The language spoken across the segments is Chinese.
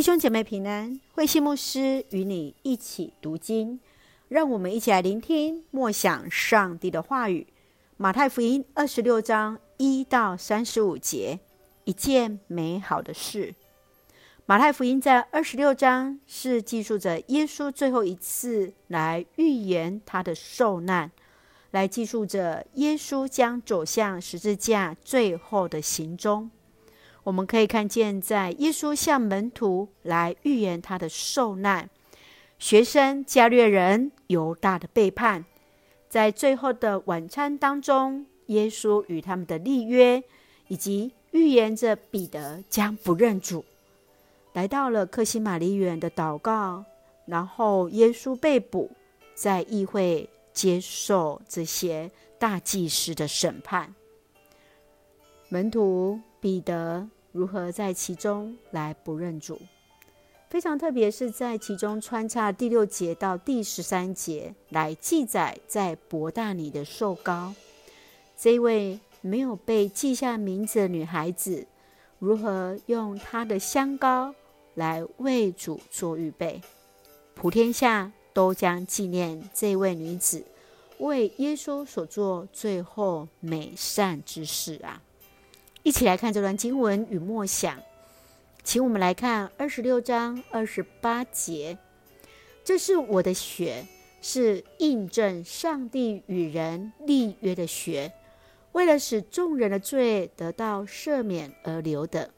弟兄姐妹平安，慧馨牧师与你一起读经，让我们一起来聆听默想上帝的话语。马太福音二十六章一到三十五节，一件美好的事。马太福音在二十六章是记述着耶稣最后一次来预言他的受难，来记述着耶稣将走向十字架最后的行踪。我们可以看见，在耶稣向门徒来预言他的受难，学生加略人犹大的背叛，在最后的晚餐当中，耶稣与他们的立约，以及预言着彼得将不认主，来到了克西马尼园的祷告，然后耶稣被捕，在议会接受这些大祭司的审判，门徒。彼得如何在其中来不认主？非常特别，是在其中穿插第六节到第十三节来记载，在伯大尼的受膏，这位没有被记下名字的女孩子，如何用她的香膏来为主做预备？普天下都将纪念这位女子为耶稣所做最后美善之事啊！一起来看这段经文与默想，请我们来看二十六章二十八节。这是我的血，是印证上帝与人立约的血，为了使众人的罪得到赦免而流的。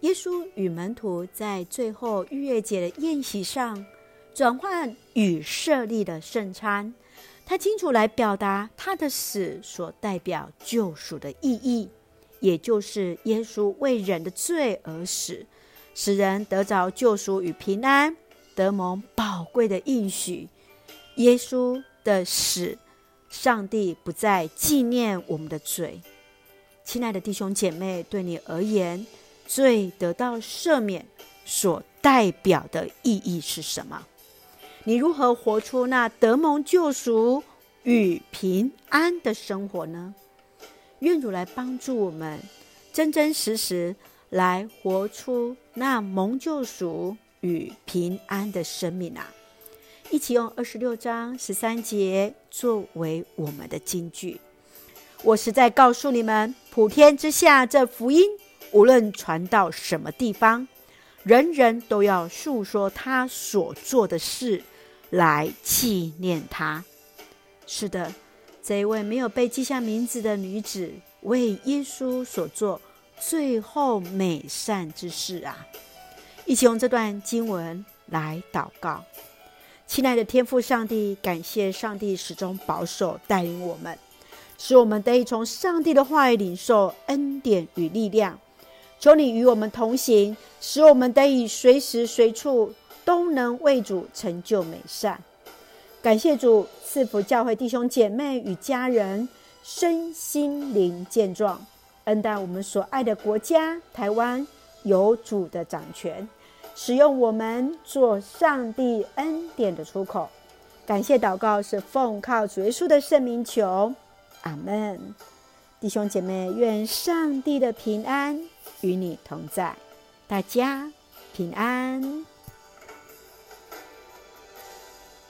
耶稣与门徒在最后逾越节的宴席上，转换与设立的圣餐，他清楚来表达他的死所代表救赎的意义。也就是耶稣为人的罪而死，使人得着救赎与平安，得蒙宝贵的应许。耶稣的死，上帝不再纪念我们的罪。亲爱的弟兄姐妹，对你而言，罪得到赦免所代表的意义是什么？你如何活出那得蒙救赎与平安的生活呢？愿主来帮助我们，真真实实来活出那蒙救赎与平安的生命啊！一起用二十六章十三节作为我们的金句。我实在告诉你们，普天之下，这福音无论传到什么地方，人人都要述说他所做的事，来纪念他。是的。这一位没有被记下名字的女子，为耶稣所做最后美善之事啊！一起用这段经文来祷告。亲爱的天父上帝，感谢上帝始终保守带领我们，使我们得以从上帝的话语领受恩典与力量。求你与我们同行，使我们得以随时随处都能为主成就美善。感谢主赐福教会弟兄姐妹与家人身心灵健壮，恩待我们所爱的国家台湾有主的掌权，使用我们做上帝恩典的出口。感谢祷告是奉靠主耶稣的圣名求，阿门。弟兄姐妹，愿上帝的平安与你同在，大家平安。